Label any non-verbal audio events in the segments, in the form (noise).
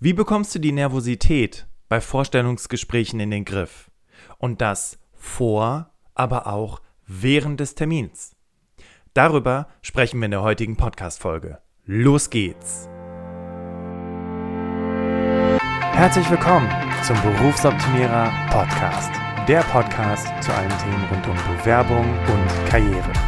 Wie bekommst du die Nervosität bei Vorstellungsgesprächen in den Griff? Und das vor, aber auch während des Termins. Darüber sprechen wir in der heutigen Podcast-Folge. Los geht's! Herzlich willkommen zum Berufsoptimierer Podcast. Der Podcast zu allen Themen rund um Bewerbung und Karriere.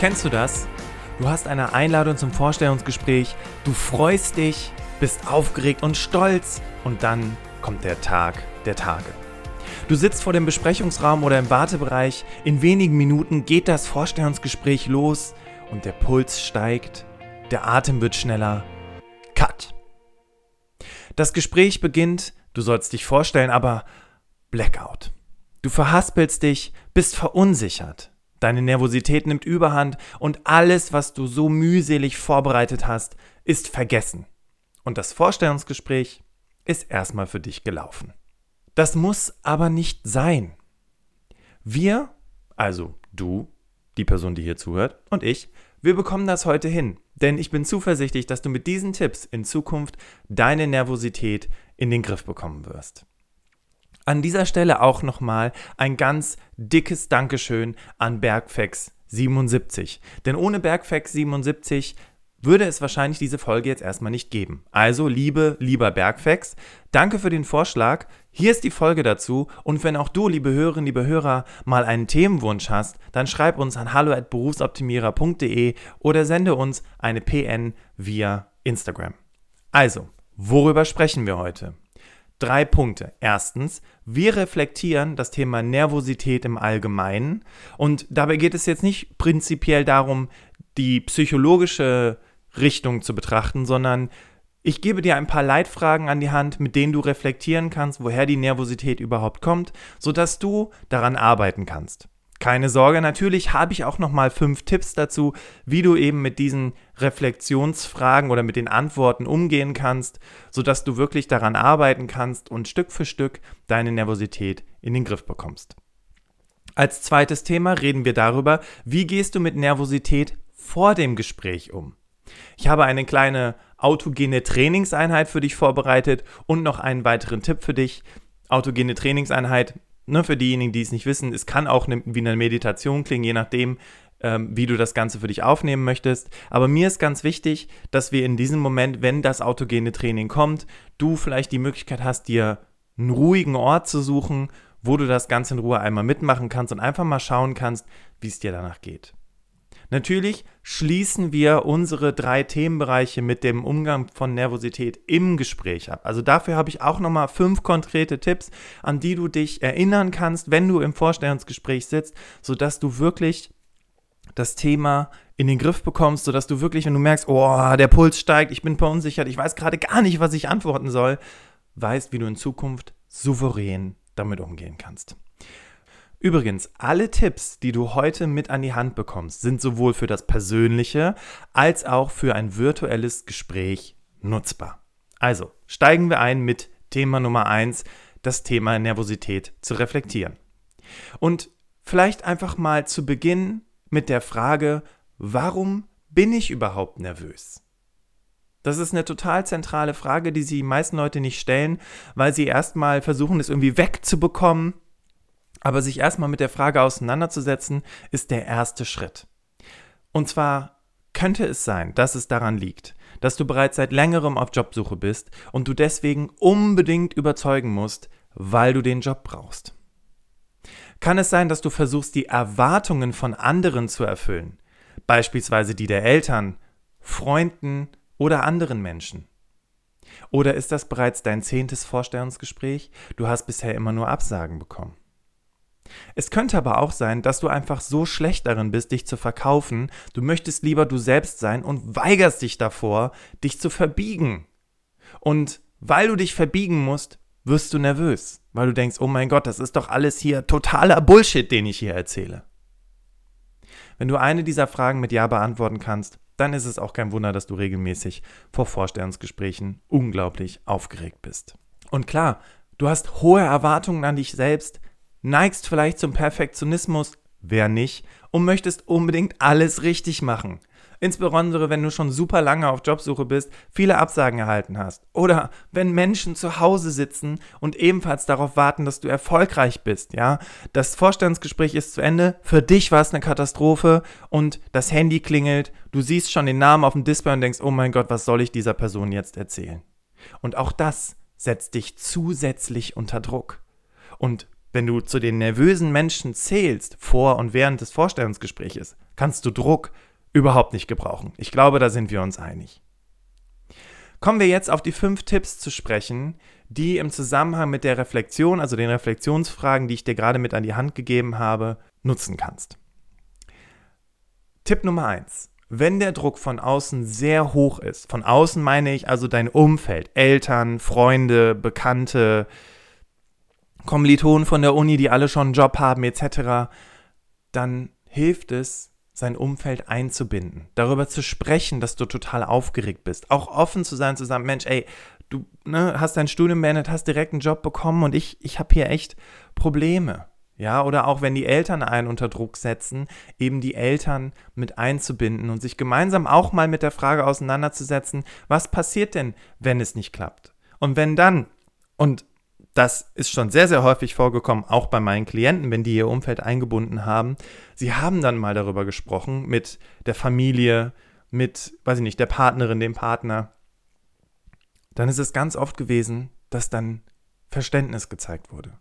Kennst du das? Du hast eine Einladung zum Vorstellungsgespräch, du freust dich, bist aufgeregt und stolz und dann kommt der Tag der Tage. Du sitzt vor dem Besprechungsraum oder im Wartebereich, in wenigen Minuten geht das Vorstellungsgespräch los und der Puls steigt, der Atem wird schneller. Cut. Das Gespräch beginnt, du sollst dich vorstellen, aber Blackout. Du verhaspelst dich, bist verunsichert. Deine Nervosität nimmt überhand und alles, was du so mühselig vorbereitet hast, ist vergessen. Und das Vorstellungsgespräch ist erstmal für dich gelaufen. Das muss aber nicht sein. Wir, also du, die Person, die hier zuhört, und ich, wir bekommen das heute hin. Denn ich bin zuversichtlich, dass du mit diesen Tipps in Zukunft deine Nervosität in den Griff bekommen wirst. An dieser Stelle auch nochmal ein ganz dickes Dankeschön an Bergfex 77. Denn ohne Bergfex 77 würde es wahrscheinlich diese Folge jetzt erstmal nicht geben. Also, liebe, lieber Bergfex, danke für den Vorschlag. Hier ist die Folge dazu. Und wenn auch du, liebe Hörerinnen, liebe Hörer, mal einen Themenwunsch hast, dann schreib uns an hallo@berufsoptimierer.de oder sende uns eine PN via Instagram. Also, worüber sprechen wir heute? Drei Punkte. Erstens, wir reflektieren das Thema Nervosität im Allgemeinen und dabei geht es jetzt nicht prinzipiell darum, die psychologische Richtung zu betrachten, sondern ich gebe dir ein paar Leitfragen an die Hand, mit denen du reflektieren kannst, woher die Nervosität überhaupt kommt, sodass du daran arbeiten kannst. Keine Sorge, natürlich habe ich auch noch mal fünf Tipps dazu, wie du eben mit diesen Reflexionsfragen oder mit den Antworten umgehen kannst, sodass du wirklich daran arbeiten kannst und Stück für Stück deine Nervosität in den Griff bekommst. Als zweites Thema reden wir darüber, wie gehst du mit Nervosität vor dem Gespräch um. Ich habe eine kleine autogene Trainingseinheit für dich vorbereitet und noch einen weiteren Tipp für dich. Autogene Trainingseinheit ne, für diejenigen, die es nicht wissen, es kann auch ne, wie eine Meditation klingen, je nachdem, ähm, wie du das Ganze für dich aufnehmen möchtest. Aber mir ist ganz wichtig, dass wir in diesem Moment, wenn das autogene Training kommt, du vielleicht die Möglichkeit hast, dir einen ruhigen Ort zu suchen, wo du das Ganze in Ruhe einmal mitmachen kannst und einfach mal schauen kannst, wie es dir danach geht. Natürlich schließen wir unsere drei Themenbereiche mit dem Umgang von Nervosität im Gespräch ab. Also dafür habe ich auch nochmal fünf konkrete Tipps, an die du dich erinnern kannst, wenn du im Vorstellungsgespräch sitzt, sodass du wirklich das Thema in den Griff bekommst, sodass du wirklich, wenn du merkst, oh, der Puls steigt, ich bin verunsichert, ich weiß gerade gar nicht, was ich antworten soll, weißt, wie du in Zukunft souverän damit umgehen kannst. Übrigens, alle Tipps, die du heute mit an die Hand bekommst, sind sowohl für das persönliche als auch für ein virtuelles Gespräch nutzbar. Also, steigen wir ein mit Thema Nummer 1, das Thema Nervosität zu reflektieren. Und vielleicht einfach mal zu Beginn mit der Frage, warum bin ich überhaupt nervös? Das ist eine total zentrale Frage, die die meisten Leute nicht stellen, weil sie erstmal versuchen, es irgendwie wegzubekommen aber sich erstmal mit der Frage auseinanderzusetzen, ist der erste Schritt. Und zwar könnte es sein, dass es daran liegt, dass du bereits seit längerem auf Jobsuche bist und du deswegen unbedingt überzeugen musst, weil du den Job brauchst. Kann es sein, dass du versuchst, die Erwartungen von anderen zu erfüllen, beispielsweise die der Eltern, Freunden oder anderen Menschen? Oder ist das bereits dein zehntes Vorstellungsgespräch? Du hast bisher immer nur Absagen bekommen. Es könnte aber auch sein, dass du einfach so schlecht darin bist, dich zu verkaufen, du möchtest lieber du selbst sein und weigerst dich davor, dich zu verbiegen. Und weil du dich verbiegen musst, wirst du nervös, weil du denkst, oh mein Gott, das ist doch alles hier totaler Bullshit, den ich hier erzähle. Wenn du eine dieser Fragen mit Ja beantworten kannst, dann ist es auch kein Wunder, dass du regelmäßig vor Vorstellungsgesprächen unglaublich aufgeregt bist. Und klar, du hast hohe Erwartungen an dich selbst, neigst vielleicht zum Perfektionismus, wer nicht, und möchtest unbedingt alles richtig machen. Insbesondere, wenn du schon super lange auf Jobsuche bist, viele Absagen erhalten hast. Oder wenn Menschen zu Hause sitzen und ebenfalls darauf warten, dass du erfolgreich bist, ja. Das Vorstandsgespräch ist zu Ende, für dich war es eine Katastrophe und das Handy klingelt, du siehst schon den Namen auf dem Display und denkst, oh mein Gott, was soll ich dieser Person jetzt erzählen? Und auch das setzt dich zusätzlich unter Druck. Und wenn du zu den nervösen Menschen zählst, vor und während des Vorstellungsgespräches, kannst du Druck überhaupt nicht gebrauchen. Ich glaube, da sind wir uns einig. Kommen wir jetzt auf die fünf Tipps zu sprechen, die im Zusammenhang mit der Reflexion, also den Reflexionsfragen, die ich dir gerade mit an die Hand gegeben habe, nutzen kannst. Tipp Nummer eins: Wenn der Druck von außen sehr hoch ist, von außen meine ich also dein Umfeld, Eltern, Freunde, Bekannte, Kommilitonen von der Uni, die alle schon einen Job haben etc., dann hilft es, sein Umfeld einzubinden, darüber zu sprechen, dass du total aufgeregt bist, auch offen zu sein, zu sagen, Mensch, ey, du ne, hast dein Studium beendet, hast direkt einen Job bekommen und ich, ich habe hier echt Probleme. Ja, oder auch wenn die Eltern einen unter Druck setzen, eben die Eltern mit einzubinden und sich gemeinsam auch mal mit der Frage auseinanderzusetzen, was passiert denn, wenn es nicht klappt? Und wenn dann, und das ist schon sehr, sehr häufig vorgekommen, auch bei meinen Klienten, wenn die ihr Umfeld eingebunden haben. Sie haben dann mal darüber gesprochen mit der Familie, mit, weiß ich nicht, der Partnerin, dem Partner. Dann ist es ganz oft gewesen, dass dann Verständnis gezeigt wurde.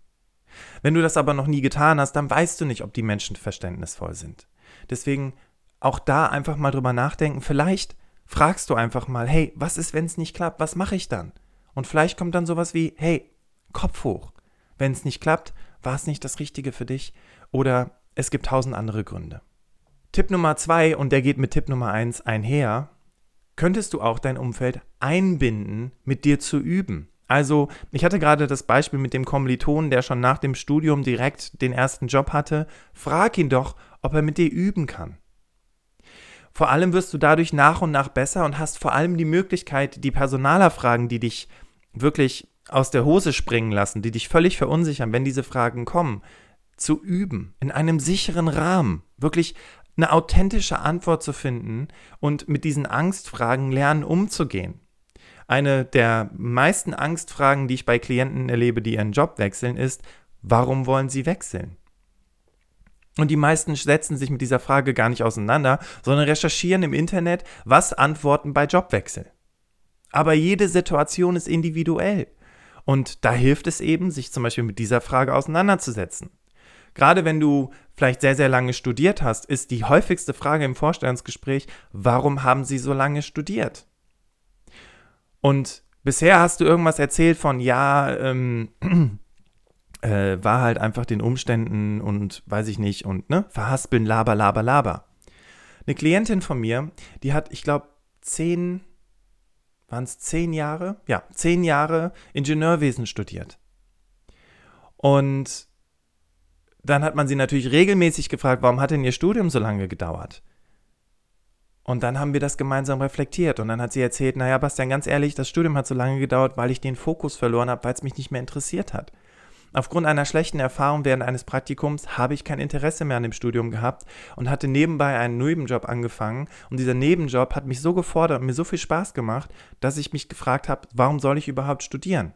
Wenn du das aber noch nie getan hast, dann weißt du nicht, ob die Menschen verständnisvoll sind. Deswegen auch da einfach mal drüber nachdenken. Vielleicht fragst du einfach mal, hey, was ist, wenn es nicht klappt? Was mache ich dann? Und vielleicht kommt dann sowas wie, hey, Kopf hoch. Wenn es nicht klappt, war es nicht das Richtige für dich oder es gibt tausend andere Gründe. Tipp Nummer zwei, und der geht mit Tipp Nummer eins einher, könntest du auch dein Umfeld einbinden, mit dir zu üben. Also, ich hatte gerade das Beispiel mit dem Kommiliton, der schon nach dem Studium direkt den ersten Job hatte. Frag ihn doch, ob er mit dir üben kann. Vor allem wirst du dadurch nach und nach besser und hast vor allem die Möglichkeit, die Personalerfragen, die dich wirklich aus der Hose springen lassen, die dich völlig verunsichern, wenn diese Fragen kommen, zu üben, in einem sicheren Rahmen, wirklich eine authentische Antwort zu finden und mit diesen Angstfragen lernen umzugehen. Eine der meisten Angstfragen, die ich bei Klienten erlebe, die ihren Job wechseln, ist, warum wollen sie wechseln? Und die meisten setzen sich mit dieser Frage gar nicht auseinander, sondern recherchieren im Internet, was antworten bei Jobwechsel. Aber jede Situation ist individuell. Und da hilft es eben, sich zum Beispiel mit dieser Frage auseinanderzusetzen. Gerade wenn du vielleicht sehr, sehr lange studiert hast, ist die häufigste Frage im Vorstellungsgespräch, warum haben sie so lange studiert? Und bisher hast du irgendwas erzählt von, ja, ähm, (clears throat) äh, war halt einfach den Umständen und weiß ich nicht und ne, verhaspeln, laber, laber, laber. Eine Klientin von mir, die hat, ich glaube, zehn waren es zehn Jahre? Ja, zehn Jahre Ingenieurwesen studiert. Und dann hat man sie natürlich regelmäßig gefragt, warum hat denn ihr Studium so lange gedauert? Und dann haben wir das gemeinsam reflektiert. Und dann hat sie erzählt, naja, Bastian, ganz ehrlich, das Studium hat so lange gedauert, weil ich den Fokus verloren habe, weil es mich nicht mehr interessiert hat. Aufgrund einer schlechten Erfahrung während eines Praktikums habe ich kein Interesse mehr an dem Studium gehabt und hatte nebenbei einen Nebenjob angefangen. Und dieser Nebenjob hat mich so gefordert und mir so viel Spaß gemacht, dass ich mich gefragt habe, warum soll ich überhaupt studieren?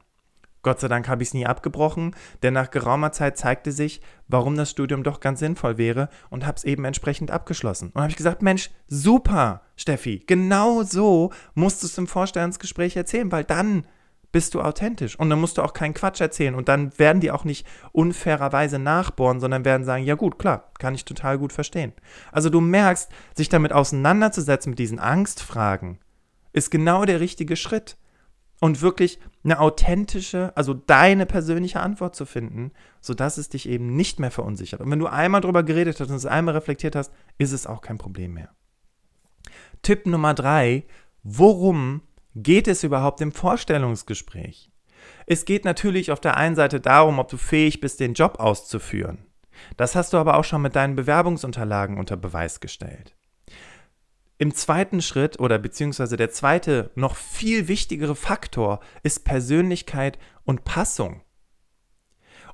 Gott sei Dank habe ich es nie abgebrochen, denn nach geraumer Zeit zeigte sich, warum das Studium doch ganz sinnvoll wäre und habe es eben entsprechend abgeschlossen. Und habe ich gesagt, Mensch, super, Steffi, genau so musst du es im Vorstellungsgespräch erzählen, weil dann bist du authentisch. Und dann musst du auch keinen Quatsch erzählen. Und dann werden die auch nicht unfairerweise nachbohren, sondern werden sagen, ja gut, klar, kann ich total gut verstehen. Also du merkst, sich damit auseinanderzusetzen, mit diesen Angstfragen, ist genau der richtige Schritt. Und wirklich eine authentische, also deine persönliche Antwort zu finden, sodass es dich eben nicht mehr verunsichert. Und wenn du einmal drüber geredet hast und es einmal reflektiert hast, ist es auch kein Problem mehr. Tipp Nummer drei, worum geht es überhaupt im Vorstellungsgespräch? Es geht natürlich auf der einen Seite darum, ob du fähig bist, den Job auszuführen. Das hast du aber auch schon mit deinen Bewerbungsunterlagen unter Beweis gestellt. Im zweiten Schritt oder beziehungsweise der zweite, noch viel wichtigere Faktor ist Persönlichkeit und Passung.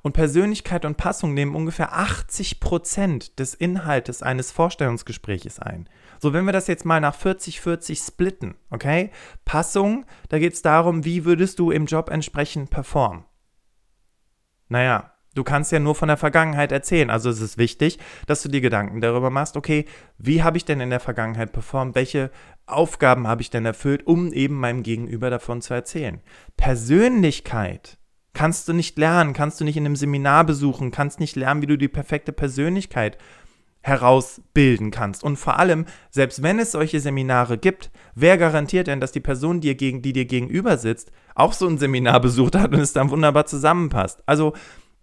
Und Persönlichkeit und Passung nehmen ungefähr 80 Prozent des Inhaltes eines Vorstellungsgespräches ein. So, wenn wir das jetzt mal nach 40-40 splitten, okay? Passung, da geht es darum, wie würdest du im Job entsprechend performen. Naja, du kannst ja nur von der Vergangenheit erzählen. Also es ist wichtig, dass du dir Gedanken darüber machst, okay, wie habe ich denn in der Vergangenheit performt? Welche Aufgaben habe ich denn erfüllt, um eben meinem Gegenüber davon zu erzählen? Persönlichkeit Kannst du nicht lernen, kannst du nicht in einem Seminar besuchen, kannst nicht lernen, wie du die perfekte Persönlichkeit herausbilden kannst. Und vor allem, selbst wenn es solche Seminare gibt, wer garantiert denn, dass die Person, die dir, die dir gegenüber sitzt, auch so ein Seminar (laughs) besucht hat und es dann wunderbar zusammenpasst? Also,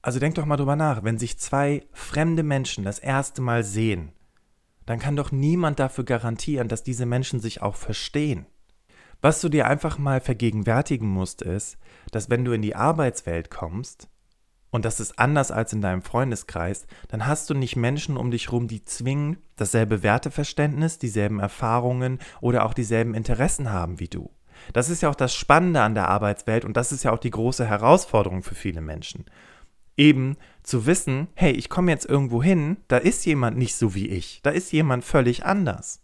also denk doch mal drüber nach, wenn sich zwei fremde Menschen das erste Mal sehen, dann kann doch niemand dafür garantieren, dass diese Menschen sich auch verstehen. Was du dir einfach mal vergegenwärtigen musst, ist, dass wenn du in die Arbeitswelt kommst, und das ist anders als in deinem Freundeskreis, dann hast du nicht Menschen um dich rum, die zwingend dasselbe Werteverständnis, dieselben Erfahrungen oder auch dieselben Interessen haben wie du. Das ist ja auch das Spannende an der Arbeitswelt und das ist ja auch die große Herausforderung für viele Menschen. Eben zu wissen, hey, ich komme jetzt irgendwo hin, da ist jemand nicht so wie ich, da ist jemand völlig anders.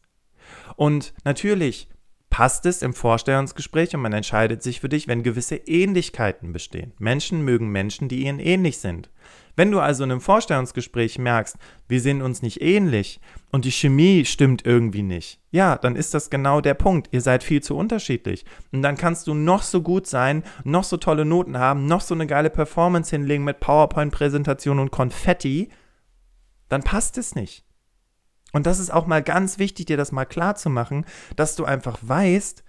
Und natürlich passt es im Vorstellungsgespräch und man entscheidet sich für dich, wenn gewisse Ähnlichkeiten bestehen. Menschen mögen Menschen, die ihnen ähnlich sind. Wenn du also in einem Vorstellungsgespräch merkst, wir sind uns nicht ähnlich und die Chemie stimmt irgendwie nicht, ja, dann ist das genau der Punkt. Ihr seid viel zu unterschiedlich. Und dann kannst du noch so gut sein, noch so tolle Noten haben, noch so eine geile Performance hinlegen mit PowerPoint-Präsentation und Konfetti, dann passt es nicht. Und das ist auch mal ganz wichtig, dir das mal klar zu machen, dass du einfach weißt,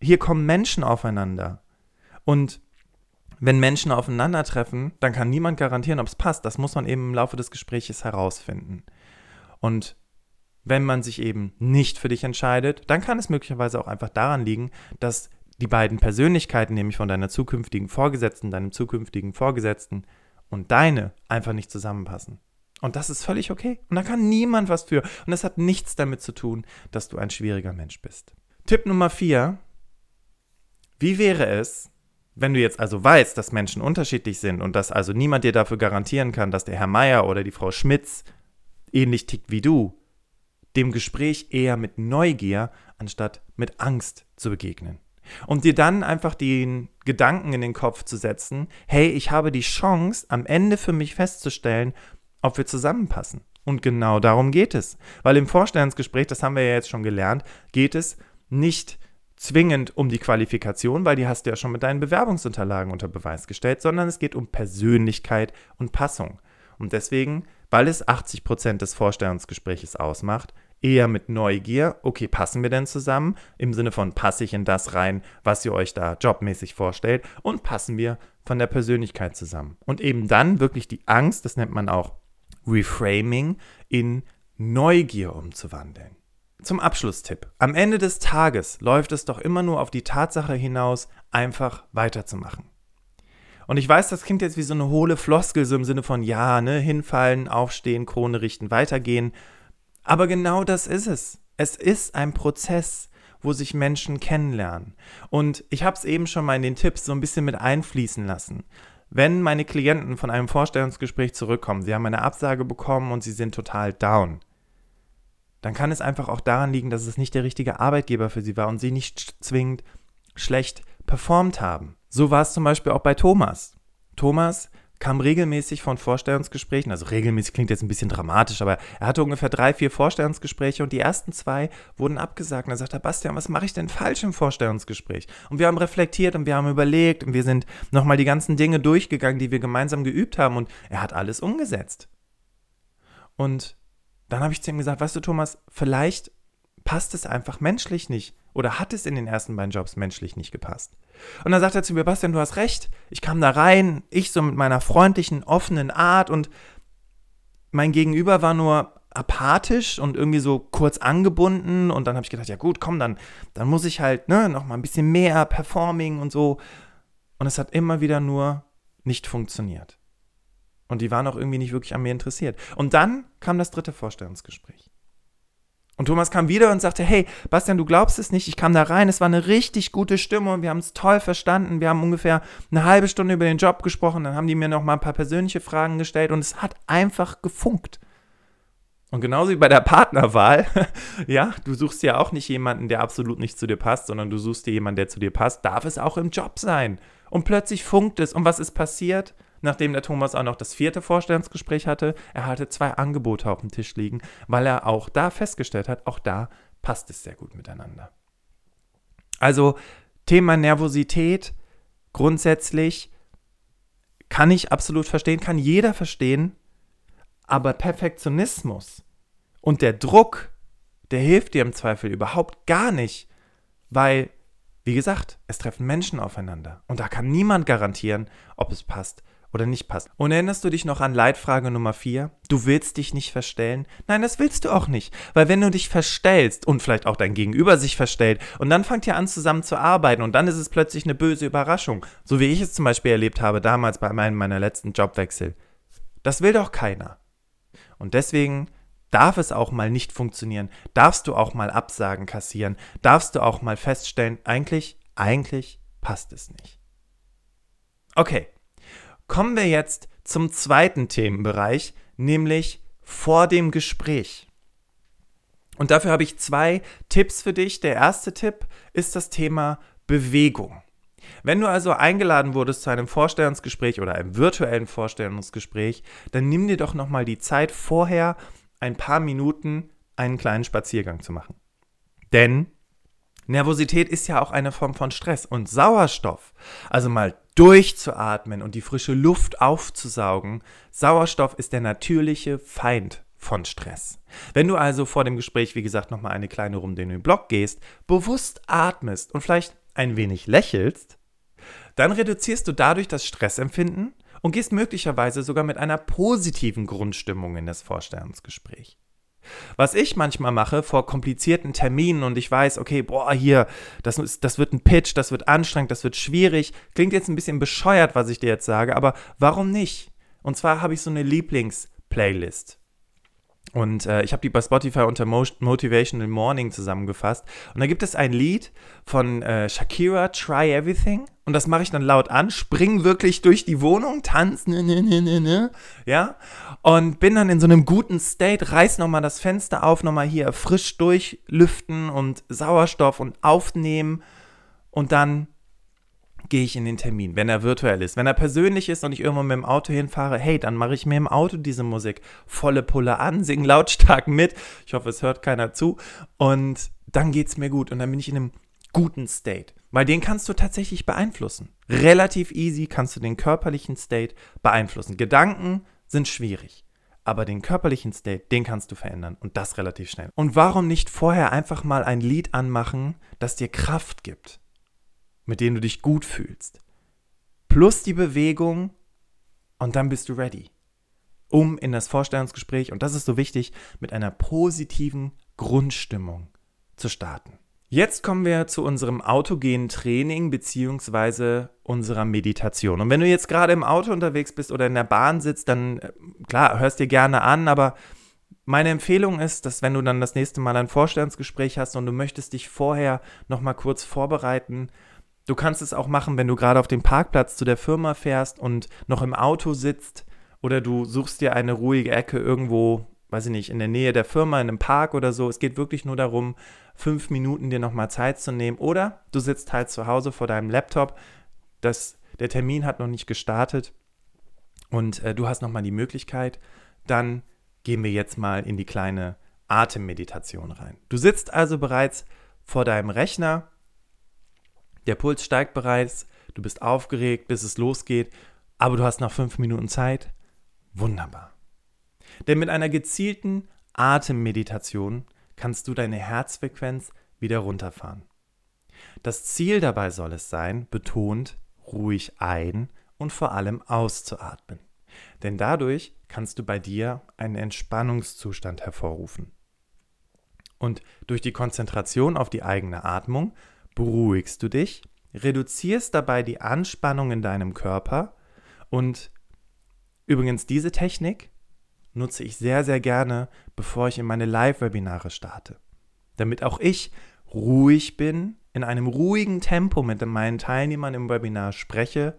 hier kommen Menschen aufeinander. Und wenn Menschen aufeinandertreffen, dann kann niemand garantieren, ob es passt. Das muss man eben im Laufe des Gesprächs herausfinden. Und wenn man sich eben nicht für dich entscheidet, dann kann es möglicherweise auch einfach daran liegen, dass die beiden Persönlichkeiten, nämlich von deiner zukünftigen Vorgesetzten, deinem zukünftigen Vorgesetzten und deine, einfach nicht zusammenpassen. Und das ist völlig okay. Und da kann niemand was für. Und das hat nichts damit zu tun, dass du ein schwieriger Mensch bist. Tipp Nummer vier. Wie wäre es, wenn du jetzt also weißt, dass Menschen unterschiedlich sind und dass also niemand dir dafür garantieren kann, dass der Herr Meier oder die Frau Schmitz ähnlich tickt wie du, dem Gespräch eher mit Neugier anstatt mit Angst zu begegnen. Und dir dann einfach den Gedanken in den Kopf zu setzen, hey, ich habe die Chance, am Ende für mich festzustellen, ob wir zusammenpassen. Und genau darum geht es. Weil im Vorstellungsgespräch, das haben wir ja jetzt schon gelernt, geht es nicht zwingend um die Qualifikation, weil die hast du ja schon mit deinen Bewerbungsunterlagen unter Beweis gestellt, sondern es geht um Persönlichkeit und Passung. Und deswegen, weil es 80 Prozent des Vorstellungsgespräches ausmacht, eher mit Neugier, okay, passen wir denn zusammen? Im Sinne von, passe ich in das rein, was ihr euch da jobmäßig vorstellt? Und passen wir von der Persönlichkeit zusammen? Und eben dann wirklich die Angst, das nennt man auch Reframing in Neugier umzuwandeln. Zum Abschlusstipp. Am Ende des Tages läuft es doch immer nur auf die Tatsache hinaus, einfach weiterzumachen. Und ich weiß, das klingt jetzt wie so eine hohle Floskel, so im Sinne von ja, ne, hinfallen, aufstehen, Krone richten, weitergehen. Aber genau das ist es. Es ist ein Prozess, wo sich Menschen kennenlernen. Und ich habe es eben schon mal in den Tipps so ein bisschen mit einfließen lassen. Wenn meine Klienten von einem Vorstellungsgespräch zurückkommen, sie haben eine Absage bekommen und sie sind total down, dann kann es einfach auch daran liegen, dass es nicht der richtige Arbeitgeber für sie war und sie nicht zwingend schlecht performt haben. So war es zum Beispiel auch bei Thomas. Thomas kam regelmäßig von Vorstellungsgesprächen, also regelmäßig klingt jetzt ein bisschen dramatisch, aber er hatte ungefähr drei, vier Vorstellungsgespräche und die ersten zwei wurden abgesagt. Und er sagte, Bastian, was mache ich denn falsch im Vorstellungsgespräch? Und wir haben reflektiert und wir haben überlegt und wir sind nochmal die ganzen Dinge durchgegangen, die wir gemeinsam geübt haben und er hat alles umgesetzt. Und dann habe ich zu ihm gesagt, weißt du, Thomas, vielleicht passt es einfach menschlich nicht oder hat es in den ersten beiden Jobs menschlich nicht gepasst. Und dann sagt er zu mir, Bastian, du hast recht. Ich kam da rein, ich so mit meiner freundlichen, offenen Art und mein Gegenüber war nur apathisch und irgendwie so kurz angebunden und dann habe ich gedacht, ja gut, komm, dann, dann muss ich halt ne, noch mal ein bisschen mehr Performing und so. Und es hat immer wieder nur nicht funktioniert. Und die waren auch irgendwie nicht wirklich an mir interessiert. Und dann kam das dritte Vorstellungsgespräch. Und Thomas kam wieder und sagte, hey, Bastian, du glaubst es nicht, ich kam da rein, es war eine richtig gute Stimmung, wir haben es toll verstanden, wir haben ungefähr eine halbe Stunde über den Job gesprochen, dann haben die mir noch mal ein paar persönliche Fragen gestellt und es hat einfach gefunkt. Und genauso wie bei der Partnerwahl, (laughs) ja, du suchst ja auch nicht jemanden, der absolut nicht zu dir passt, sondern du suchst dir jemanden, der zu dir passt, darf es auch im Job sein. Und plötzlich funkt es. Und was ist passiert? Nachdem der Thomas auch noch das vierte Vorstellungsgespräch hatte, er hatte zwei Angebote auf dem Tisch liegen, weil er auch da festgestellt hat, auch da passt es sehr gut miteinander. Also Thema Nervosität grundsätzlich kann ich absolut verstehen, kann jeder verstehen, aber Perfektionismus und der Druck, der hilft dir im Zweifel überhaupt gar nicht, weil, wie gesagt, es treffen Menschen aufeinander und da kann niemand garantieren, ob es passt oder nicht passt. Und erinnerst du dich noch an Leitfrage Nummer 4? Du willst dich nicht verstellen? Nein, das willst du auch nicht. Weil wenn du dich verstellst und vielleicht auch dein Gegenüber sich verstellt und dann fangt ihr an zusammen zu arbeiten und dann ist es plötzlich eine böse Überraschung. So wie ich es zum Beispiel erlebt habe damals bei meinem meiner letzten Jobwechsel. Das will doch keiner. Und deswegen darf es auch mal nicht funktionieren. Darfst du auch mal Absagen kassieren. Darfst du auch mal feststellen, eigentlich, eigentlich passt es nicht. Okay, kommen wir jetzt zum zweiten Themenbereich, nämlich vor dem Gespräch. Und dafür habe ich zwei Tipps für dich. Der erste Tipp ist das Thema Bewegung. Wenn du also eingeladen wurdest zu einem Vorstellungsgespräch oder einem virtuellen Vorstellungsgespräch, dann nimm dir doch nochmal die Zeit vorher, ein paar Minuten einen kleinen Spaziergang zu machen. Denn Nervosität ist ja auch eine Form von Stress und Sauerstoff, also mal durchzuatmen und die frische Luft aufzusaugen, Sauerstoff ist der natürliche Feind von Stress. Wenn du also vor dem Gespräch, wie gesagt, nochmal eine kleine Runde in den Block gehst, bewusst atmest und vielleicht ein wenig lächelst, dann reduzierst du dadurch das Stressempfinden und gehst möglicherweise sogar mit einer positiven Grundstimmung in das Vorstellungsgespräch. Was ich manchmal mache vor komplizierten Terminen und ich weiß, okay, boah, hier, das, ist, das wird ein Pitch, das wird anstrengend, das wird schwierig. Klingt jetzt ein bisschen bescheuert, was ich dir jetzt sage, aber warum nicht? Und zwar habe ich so eine Lieblings-Playlist. Und äh, ich habe die bei Spotify unter Motivational Morning zusammengefasst. Und da gibt es ein Lied von äh, Shakira, Try Everything. Und das mache ich dann laut an, spring wirklich durch die Wohnung, tanz, ne, ne, ne, ne, ne, ja. Und bin dann in so einem guten State, reiß nochmal das Fenster auf, nochmal hier frisch durchlüften und Sauerstoff und aufnehmen. Und dann gehe ich in den Termin, wenn er virtuell ist. Wenn er persönlich ist und ich irgendwo mit dem Auto hinfahre, hey, dann mache ich mir im Auto diese Musik volle Pulle an, singe lautstark mit. Ich hoffe, es hört keiner zu. Und dann geht es mir gut und dann bin ich in einem guten State. Weil den kannst du tatsächlich beeinflussen. Relativ easy kannst du den körperlichen State beeinflussen. Gedanken sind schwierig. Aber den körperlichen State, den kannst du verändern und das relativ schnell. Und warum nicht vorher einfach mal ein Lied anmachen, das dir Kraft gibt? Mit denen du dich gut fühlst. Plus die Bewegung und dann bist du ready, um in das Vorstellungsgespräch, und das ist so wichtig, mit einer positiven Grundstimmung zu starten. Jetzt kommen wir zu unserem autogenen Training bzw. unserer Meditation. Und wenn du jetzt gerade im Auto unterwegs bist oder in der Bahn sitzt, dann äh, klar, hörst dir gerne an, aber meine Empfehlung ist, dass wenn du dann das nächste Mal ein Vorstellungsgespräch hast und du möchtest dich vorher noch mal kurz vorbereiten, Du kannst es auch machen, wenn du gerade auf dem Parkplatz zu der Firma fährst und noch im Auto sitzt oder du suchst dir eine ruhige Ecke irgendwo, weiß ich nicht, in der Nähe der Firma, in einem Park oder so. Es geht wirklich nur darum, fünf Minuten dir nochmal Zeit zu nehmen. Oder du sitzt halt zu Hause vor deinem Laptop, das, der Termin hat noch nicht gestartet und äh, du hast nochmal die Möglichkeit, dann gehen wir jetzt mal in die kleine Atemmeditation rein. Du sitzt also bereits vor deinem Rechner der Puls steigt bereits, du bist aufgeregt, bis es losgeht, aber du hast noch fünf Minuten Zeit. Wunderbar. Denn mit einer gezielten Atemmeditation kannst du deine Herzfrequenz wieder runterfahren. Das Ziel dabei soll es sein, betont ruhig ein und vor allem auszuatmen. Denn dadurch kannst du bei dir einen Entspannungszustand hervorrufen. Und durch die Konzentration auf die eigene Atmung beruhigst du dich, reduzierst dabei die Anspannung in deinem Körper und übrigens diese Technik nutze ich sehr, sehr gerne, bevor ich in meine Live-Webinare starte. Damit auch ich ruhig bin, in einem ruhigen Tempo mit meinen Teilnehmern im Webinar spreche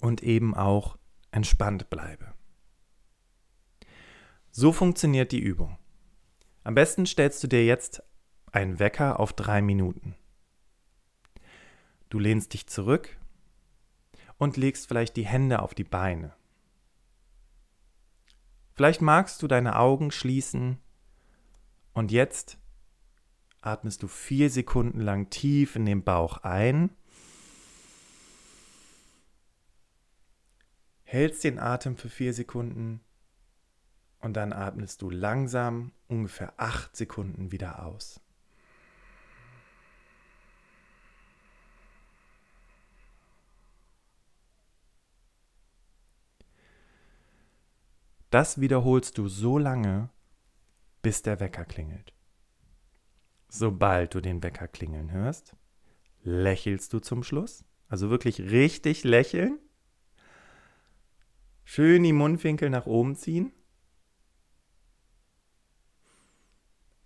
und eben auch entspannt bleibe. So funktioniert die Übung. Am besten stellst du dir jetzt einen Wecker auf drei Minuten. Du lehnst dich zurück und legst vielleicht die Hände auf die Beine. Vielleicht magst du deine Augen schließen und jetzt atmest du vier Sekunden lang tief in den Bauch ein, hältst den Atem für vier Sekunden und dann atmest du langsam ungefähr acht Sekunden wieder aus. Das wiederholst du so lange, bis der Wecker klingelt. Sobald du den Wecker klingeln hörst, lächelst du zum Schluss. Also wirklich richtig lächeln. Schön die Mundwinkel nach oben ziehen.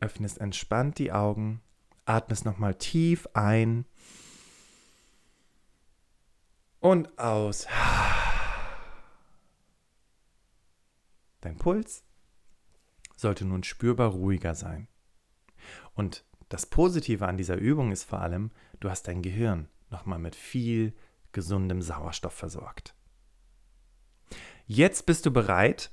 Öffnest entspannt die Augen. Atmest nochmal tief ein. Und aus. Dein Puls sollte nun spürbar ruhiger sein. Und das Positive an dieser Übung ist vor allem, du hast dein Gehirn nochmal mit viel gesundem Sauerstoff versorgt. Jetzt bist du bereit,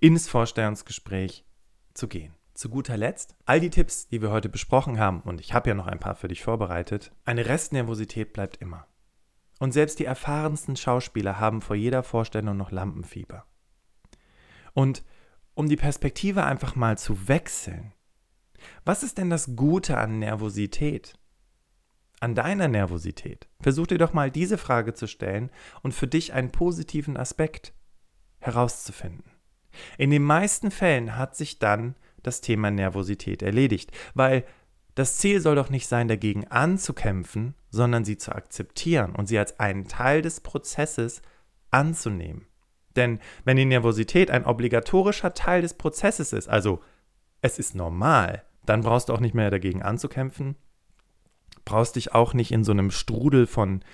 ins Vorstellungsgespräch zu gehen. Zu guter Letzt, all die Tipps, die wir heute besprochen haben, und ich habe ja noch ein paar für dich vorbereitet, eine Restnervosität bleibt immer. Und selbst die erfahrensten Schauspieler haben vor jeder Vorstellung noch Lampenfieber. Und um die Perspektive einfach mal zu wechseln, was ist denn das Gute an Nervosität? An deiner Nervosität? Versuch dir doch mal diese Frage zu stellen und für dich einen positiven Aspekt herauszufinden. In den meisten Fällen hat sich dann das Thema Nervosität erledigt, weil das Ziel soll doch nicht sein, dagegen anzukämpfen, sondern sie zu akzeptieren und sie als einen Teil des Prozesses anzunehmen. Denn wenn die Nervosität ein obligatorischer Teil des Prozesses ist, also es ist normal, dann brauchst du auch nicht mehr dagegen anzukämpfen, brauchst dich auch nicht in so einem Strudel von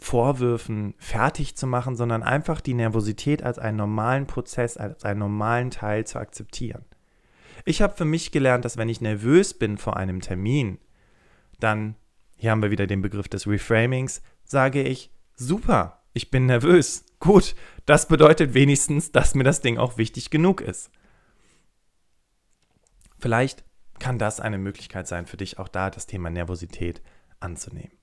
Vorwürfen fertig zu machen, sondern einfach die Nervosität als einen normalen Prozess, als einen normalen Teil zu akzeptieren. Ich habe für mich gelernt, dass wenn ich nervös bin vor einem Termin, dann, hier haben wir wieder den Begriff des Reframings, sage ich, super, ich bin nervös, Gut, das bedeutet wenigstens, dass mir das Ding auch wichtig genug ist. Vielleicht kann das eine Möglichkeit sein für dich, auch da das Thema Nervosität anzunehmen.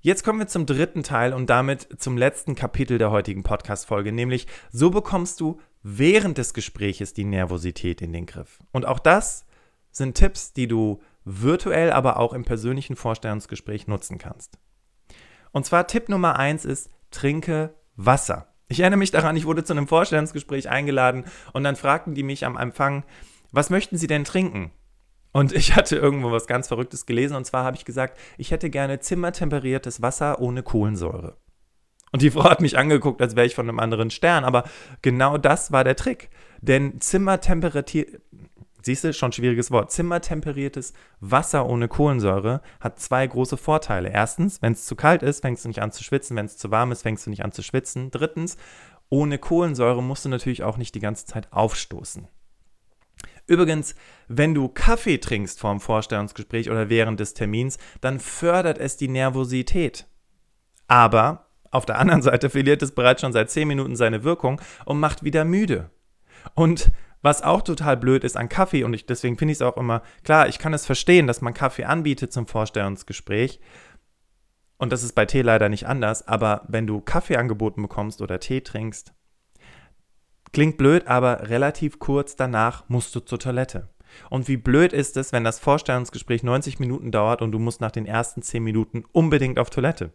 Jetzt kommen wir zum dritten Teil und damit zum letzten Kapitel der heutigen Podcast-Folge, nämlich so bekommst du während des Gespräches die Nervosität in den Griff. Und auch das sind Tipps, die du virtuell, aber auch im persönlichen Vorstellungsgespräch nutzen kannst. Und zwar Tipp Nummer eins ist, trinke Wasser. Ich erinnere mich daran, ich wurde zu einem Vorstellungsgespräch eingeladen und dann fragten die mich am Empfang, was möchten Sie denn trinken? Und ich hatte irgendwo was ganz Verrücktes gelesen und zwar habe ich gesagt, ich hätte gerne zimmertemperiertes Wasser ohne Kohlensäure. Und die Frau hat mich angeguckt, als wäre ich von einem anderen Stern, aber genau das war der Trick. Denn Zimmertemperatur, Siehst du, schon schwieriges Wort. Zimmertemperiertes Wasser ohne Kohlensäure hat zwei große Vorteile. Erstens, wenn es zu kalt ist, fängst du nicht an zu schwitzen. Wenn es zu warm ist, fängst du nicht an zu schwitzen. Drittens, ohne Kohlensäure musst du natürlich auch nicht die ganze Zeit aufstoßen. Übrigens, wenn du Kaffee trinkst vor dem Vorstellungsgespräch oder während des Termins, dann fördert es die Nervosität. Aber auf der anderen Seite verliert es bereits schon seit 10 Minuten seine Wirkung und macht wieder müde. Und was auch total blöd ist an Kaffee und ich, deswegen finde ich es auch immer, klar, ich kann es verstehen, dass man Kaffee anbietet zum Vorstellungsgespräch. Und das ist bei Tee leider nicht anders, aber wenn du Kaffee angeboten bekommst oder Tee trinkst, klingt blöd, aber relativ kurz danach musst du zur Toilette. Und wie blöd ist es, wenn das Vorstellungsgespräch 90 Minuten dauert und du musst nach den ersten 10 Minuten unbedingt auf Toilette.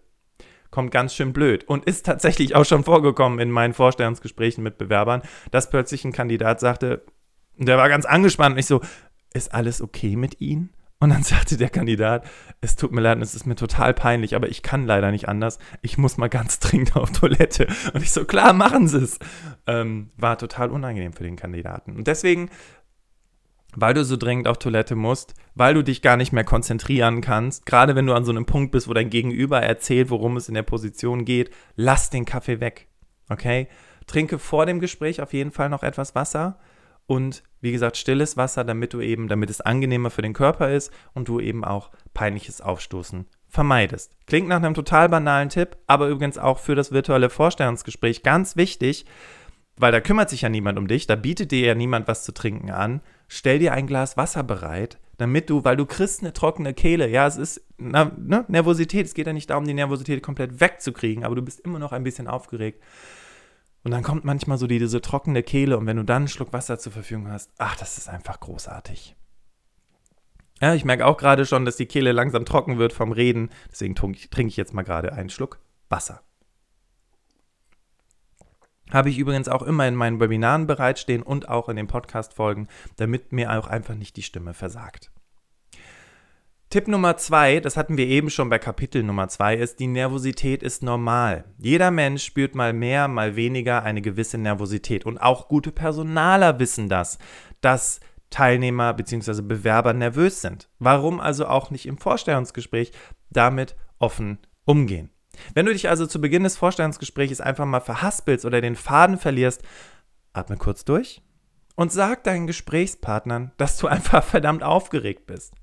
Kommt ganz schön blöd und ist tatsächlich auch schon vorgekommen in meinen Vorstellungsgesprächen mit Bewerbern, dass plötzlich ein Kandidat sagte, der war ganz angespannt und ich so, ist alles okay mit Ihnen? Und dann (laughs) sagte der Kandidat, es tut mir leid, es ist mir total peinlich, aber ich kann leider nicht anders. Ich muss mal ganz (laughs) dringend auf Toilette. Und ich so, klar, machen Sie es. Ähm, war total unangenehm für den Kandidaten. Und deswegen, weil du so dringend auf Toilette musst, weil du dich gar nicht mehr konzentrieren kannst, gerade wenn du an so einem Punkt bist, wo dein Gegenüber erzählt, worum es in der Position geht, lass den Kaffee weg. Okay? Trinke vor dem Gespräch auf jeden Fall noch etwas Wasser und wie gesagt, stilles Wasser, damit du eben, damit es angenehmer für den Körper ist und du eben auch peinliches Aufstoßen vermeidest. Klingt nach einem total banalen Tipp, aber übrigens auch für das virtuelle Vorstellungsgespräch ganz wichtig, weil da kümmert sich ja niemand um dich, da bietet dir ja niemand was zu trinken an. Stell dir ein Glas Wasser bereit, damit du, weil du kriegst eine trockene Kehle, ja, es ist na, ne, Nervosität, es geht ja nicht darum, die Nervosität komplett wegzukriegen, aber du bist immer noch ein bisschen aufgeregt. Und dann kommt manchmal so die, diese trockene Kehle und wenn du dann einen Schluck Wasser zur Verfügung hast, ach, das ist einfach großartig. Ja, ich merke auch gerade schon, dass die Kehle langsam trocken wird vom Reden. Deswegen trinke ich jetzt mal gerade einen Schluck Wasser. Habe ich übrigens auch immer in meinen Webinaren bereitstehen und auch in den Podcast-Folgen, damit mir auch einfach nicht die Stimme versagt. Tipp Nummer zwei, das hatten wir eben schon bei Kapitel Nummer zwei, ist, die Nervosität ist normal. Jeder Mensch spürt mal mehr, mal weniger eine gewisse Nervosität. Und auch gute Personaler wissen das, dass Teilnehmer bzw. Bewerber nervös sind. Warum also auch nicht im Vorstellungsgespräch damit offen umgehen? Wenn du dich also zu Beginn des Vorstellungsgesprächs einfach mal verhaspelst oder den Faden verlierst, atme kurz durch und sag deinen Gesprächspartnern, dass du einfach (laughs) verdammt aufgeregt bist.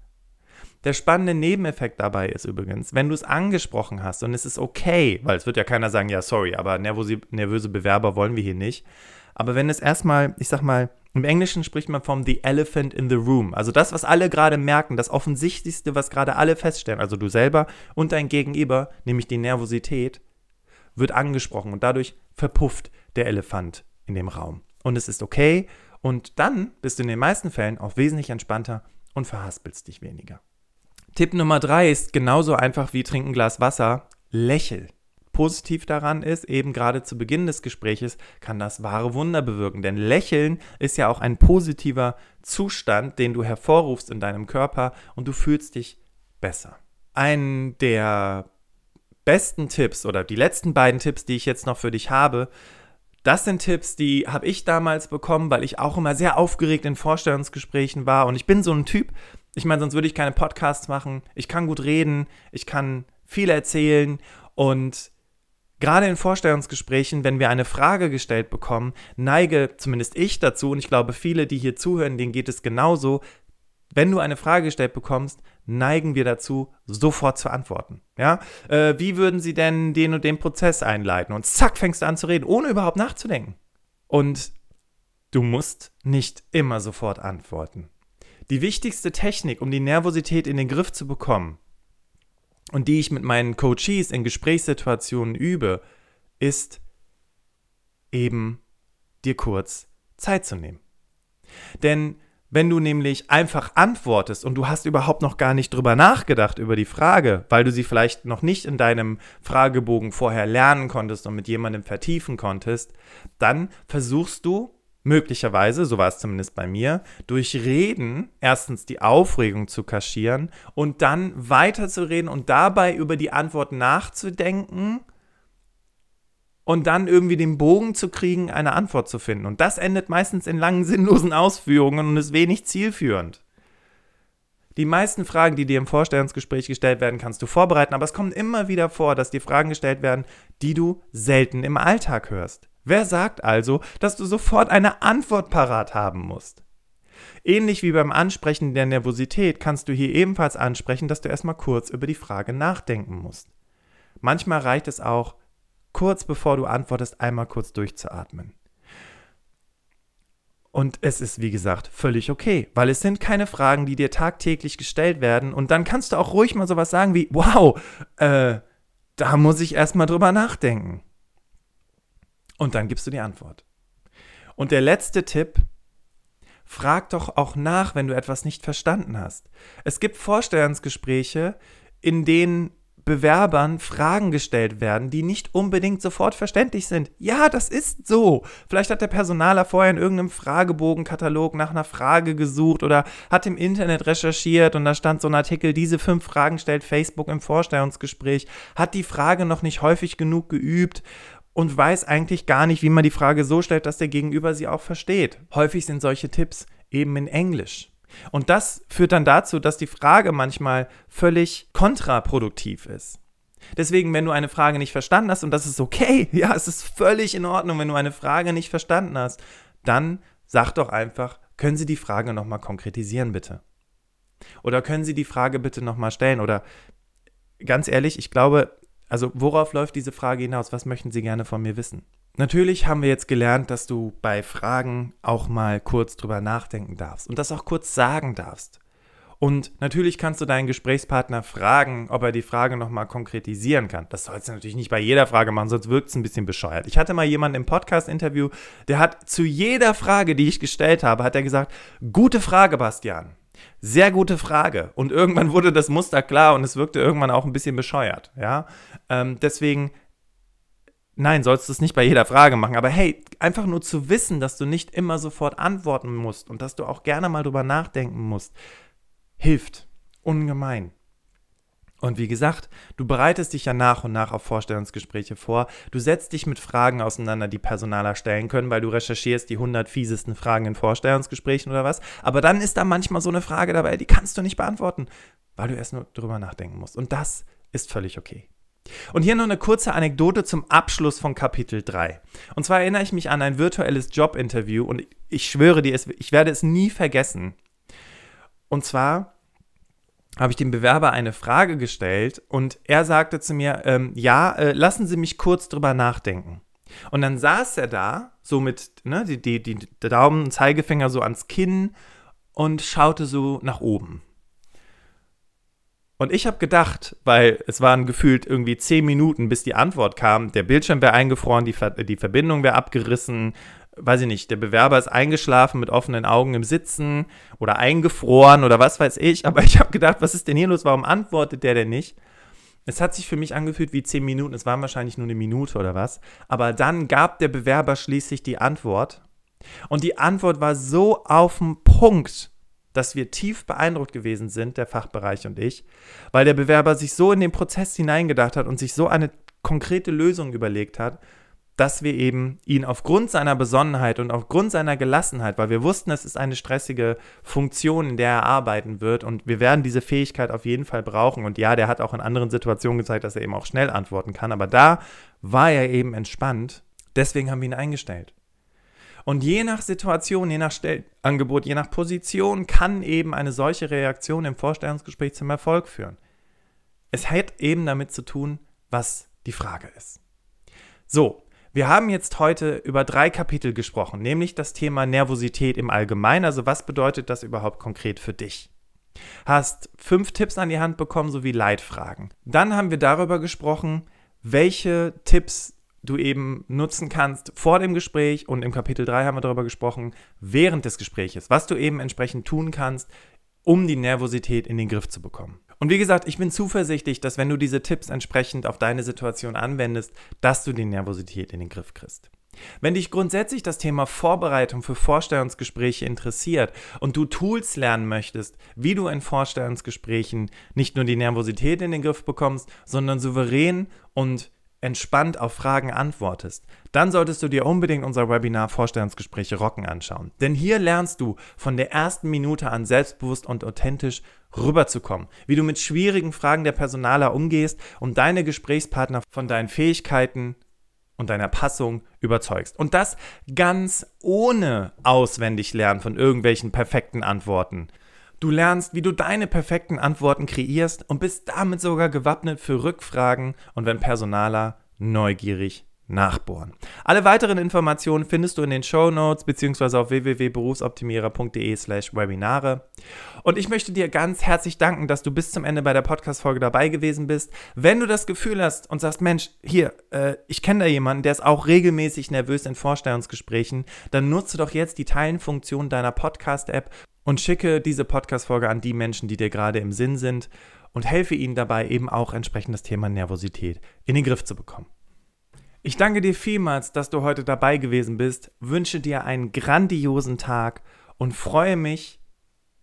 Der spannende Nebeneffekt dabei ist übrigens, wenn du es angesprochen hast und es ist okay, weil es wird ja keiner sagen, ja, sorry, aber nervöse, Bewerber wollen wir hier nicht. Aber wenn es erstmal, ich sag mal, im Englischen spricht man vom The Elephant in the Room. Also das, was alle gerade merken, das Offensichtlichste, was gerade alle feststellen, also du selber und dein Gegenüber, nämlich die Nervosität, wird angesprochen und dadurch verpufft der Elefant in dem Raum. Und es ist okay und dann bist du in den meisten Fällen auch wesentlich entspannter und verhaspelst dich weniger. Tipp Nummer drei ist genauso einfach wie trinken Glas Wasser. Lächel. Positiv daran ist, eben gerade zu Beginn des Gespräches kann das wahre Wunder bewirken. Denn Lächeln ist ja auch ein positiver Zustand, den du hervorrufst in deinem Körper und du fühlst dich besser. Ein der besten Tipps oder die letzten beiden Tipps, die ich jetzt noch für dich habe, das sind Tipps, die habe ich damals bekommen, weil ich auch immer sehr aufgeregt in Vorstellungsgesprächen war. Und ich bin so ein Typ, ich meine, sonst würde ich keine Podcasts machen. Ich kann gut reden, ich kann viel erzählen und gerade in Vorstellungsgesprächen, wenn wir eine Frage gestellt bekommen, neige zumindest ich dazu und ich glaube, viele, die hier zuhören, denen geht es genauso. Wenn du eine Frage gestellt bekommst, neigen wir dazu, sofort zu antworten. Ja? Äh, wie würden sie denn den und den Prozess einleiten? Und zack, fängst du an zu reden, ohne überhaupt nachzudenken. Und du musst nicht immer sofort antworten. Die wichtigste Technik, um die Nervosität in den Griff zu bekommen und die ich mit meinen Coaches in Gesprächssituationen übe, ist eben dir kurz Zeit zu nehmen. Denn wenn du nämlich einfach antwortest und du hast überhaupt noch gar nicht drüber nachgedacht über die Frage, weil du sie vielleicht noch nicht in deinem Fragebogen vorher lernen konntest und mit jemandem vertiefen konntest, dann versuchst du möglicherweise, so war es zumindest bei mir, durch Reden erstens die Aufregung zu kaschieren und dann weiterzureden und dabei über die Antwort nachzudenken und dann irgendwie den Bogen zu kriegen, eine Antwort zu finden. Und das endet meistens in langen, sinnlosen Ausführungen und ist wenig zielführend. Die meisten Fragen, die dir im Vorstellungsgespräch gestellt werden, kannst du vorbereiten, aber es kommt immer wieder vor, dass dir Fragen gestellt werden, die du selten im Alltag hörst. Wer sagt also, dass du sofort eine Antwort parat haben musst? Ähnlich wie beim Ansprechen der Nervosität kannst du hier ebenfalls ansprechen, dass du erstmal kurz über die Frage nachdenken musst. Manchmal reicht es auch, kurz bevor du antwortest, einmal kurz durchzuatmen. Und es ist, wie gesagt, völlig okay, weil es sind keine Fragen, die dir tagtäglich gestellt werden. Und dann kannst du auch ruhig mal sowas sagen wie, wow, äh, da muss ich erstmal drüber nachdenken. Und dann gibst du die Antwort. Und der letzte Tipp, frag doch auch nach, wenn du etwas nicht verstanden hast. Es gibt Vorstellungsgespräche, in denen Bewerbern Fragen gestellt werden, die nicht unbedingt sofort verständlich sind. Ja, das ist so. Vielleicht hat der Personaler vorher in irgendeinem Fragebogenkatalog nach einer Frage gesucht oder hat im Internet recherchiert und da stand so ein Artikel, diese fünf Fragen stellt Facebook im Vorstellungsgespräch, hat die Frage noch nicht häufig genug geübt und weiß eigentlich gar nicht, wie man die Frage so stellt, dass der Gegenüber sie auch versteht. Häufig sind solche Tipps eben in Englisch. Und das führt dann dazu, dass die Frage manchmal völlig kontraproduktiv ist. Deswegen, wenn du eine Frage nicht verstanden hast, und das ist okay, (laughs) ja, es ist völlig in Ordnung, wenn du eine Frage nicht verstanden hast, dann sag doch einfach, können Sie die Frage nochmal konkretisieren, bitte? Oder können Sie die Frage bitte nochmal stellen? Oder ganz ehrlich, ich glaube, also worauf läuft diese Frage hinaus? Was möchten Sie gerne von mir wissen? Natürlich haben wir jetzt gelernt, dass du bei Fragen auch mal kurz drüber nachdenken darfst und das auch kurz sagen darfst. Und natürlich kannst du deinen Gesprächspartner fragen, ob er die Frage nochmal konkretisieren kann. Das sollst du natürlich nicht bei jeder Frage machen, sonst wirkt es ein bisschen bescheuert. Ich hatte mal jemanden im Podcast-Interview, der hat zu jeder Frage, die ich gestellt habe, hat er gesagt, gute Frage, Bastian. Sehr gute Frage. Und irgendwann wurde das Muster klar und es wirkte irgendwann auch ein bisschen bescheuert. Ja? Ähm, deswegen Nein, sollst du es nicht bei jeder Frage machen, aber hey, einfach nur zu wissen, dass du nicht immer sofort antworten musst und dass du auch gerne mal drüber nachdenken musst, hilft ungemein. Und wie gesagt, du bereitest dich ja nach und nach auf Vorstellungsgespräche vor. Du setzt dich mit Fragen auseinander, die Personaler stellen können, weil du recherchierst die 100 fiesesten Fragen in Vorstellungsgesprächen oder was. Aber dann ist da manchmal so eine Frage dabei, die kannst du nicht beantworten, weil du erst nur drüber nachdenken musst. Und das ist völlig okay. Und hier noch eine kurze Anekdote zum Abschluss von Kapitel 3. Und zwar erinnere ich mich an ein virtuelles Jobinterview und ich schwöre dir, ich werde es nie vergessen. Und zwar habe ich dem Bewerber eine Frage gestellt und er sagte zu mir, ähm, ja, äh, lassen Sie mich kurz drüber nachdenken. Und dann saß er da, so mit ne, die, die, die Daumen und Zeigefinger so ans Kinn und schaute so nach oben. Und ich habe gedacht, weil es waren gefühlt irgendwie zehn Minuten, bis die Antwort kam, der Bildschirm wäre eingefroren, die, Ver die Verbindung wäre abgerissen, weiß ich nicht, der Bewerber ist eingeschlafen mit offenen Augen im Sitzen oder eingefroren oder was weiß ich. Aber ich habe gedacht, was ist denn hier los? Warum antwortet der denn nicht? Es hat sich für mich angefühlt wie zehn Minuten. Es waren wahrscheinlich nur eine Minute oder was. Aber dann gab der Bewerber schließlich die Antwort. Und die Antwort war so auf den Punkt dass wir tief beeindruckt gewesen sind, der Fachbereich und ich, weil der Bewerber sich so in den Prozess hineingedacht hat und sich so eine konkrete Lösung überlegt hat, dass wir eben ihn aufgrund seiner Besonnenheit und aufgrund seiner Gelassenheit, weil wir wussten, es ist eine stressige Funktion, in der er arbeiten wird und wir werden diese Fähigkeit auf jeden Fall brauchen. Und ja, der hat auch in anderen Situationen gezeigt, dass er eben auch schnell antworten kann, aber da war er eben entspannt. Deswegen haben wir ihn eingestellt. Und je nach Situation, je nach Stellangebot, je nach Position kann eben eine solche Reaktion im Vorstellungsgespräch zum Erfolg führen. Es hat eben damit zu tun, was die Frage ist. So, wir haben jetzt heute über drei Kapitel gesprochen, nämlich das Thema Nervosität im Allgemeinen. Also was bedeutet das überhaupt konkret für dich? Hast fünf Tipps an die Hand bekommen sowie Leitfragen. Dann haben wir darüber gesprochen, welche Tipps du eben nutzen kannst vor dem Gespräch und im Kapitel 3 haben wir darüber gesprochen, während des Gespräches, was du eben entsprechend tun kannst, um die Nervosität in den Griff zu bekommen. Und wie gesagt, ich bin zuversichtlich, dass wenn du diese Tipps entsprechend auf deine Situation anwendest, dass du die Nervosität in den Griff kriegst. Wenn dich grundsätzlich das Thema Vorbereitung für Vorstellungsgespräche interessiert und du Tools lernen möchtest, wie du in Vorstellungsgesprächen nicht nur die Nervosität in den Griff bekommst, sondern souverän und entspannt auf Fragen antwortest, dann solltest du dir unbedingt unser Webinar Vorstellungsgespräche Rocken anschauen. Denn hier lernst du von der ersten Minute an selbstbewusst und authentisch rüberzukommen, wie du mit schwierigen Fragen der Personaler umgehst und deine Gesprächspartner von deinen Fähigkeiten und deiner Passung überzeugst. Und das ganz ohne auswendig lernen von irgendwelchen perfekten Antworten. Du lernst, wie du deine perfekten Antworten kreierst und bist damit sogar gewappnet für Rückfragen und wenn Personaler neugierig nachbohren. Alle weiteren Informationen findest du in den Show Notes beziehungsweise auf www.berufsoptimierer.de/slash Webinare. Und ich möchte dir ganz herzlich danken, dass du bis zum Ende bei der Podcast-Folge dabei gewesen bist. Wenn du das Gefühl hast und sagst, Mensch, hier, äh, ich kenne da jemanden, der ist auch regelmäßig nervös in Vorstellungsgesprächen, dann nutze doch jetzt die Teilenfunktion deiner Podcast-App und schicke diese Podcast-Folge an die Menschen, die dir gerade im Sinn sind. und helfe ihnen dabei eben auch entsprechend das Thema Nervosität in den Griff zu bekommen. Ich danke dir vielmals, dass du heute dabei gewesen bist, wünsche dir einen grandiosen Tag und freue mich,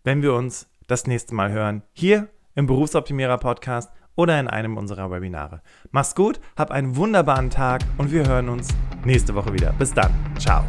wenn wir uns das nächste Mal hören, hier im Berufsoptimierer Podcast oder in einem unserer Webinare. Mach's gut, hab einen wunderbaren Tag und wir hören uns nächste Woche wieder. Bis dann. Ciao.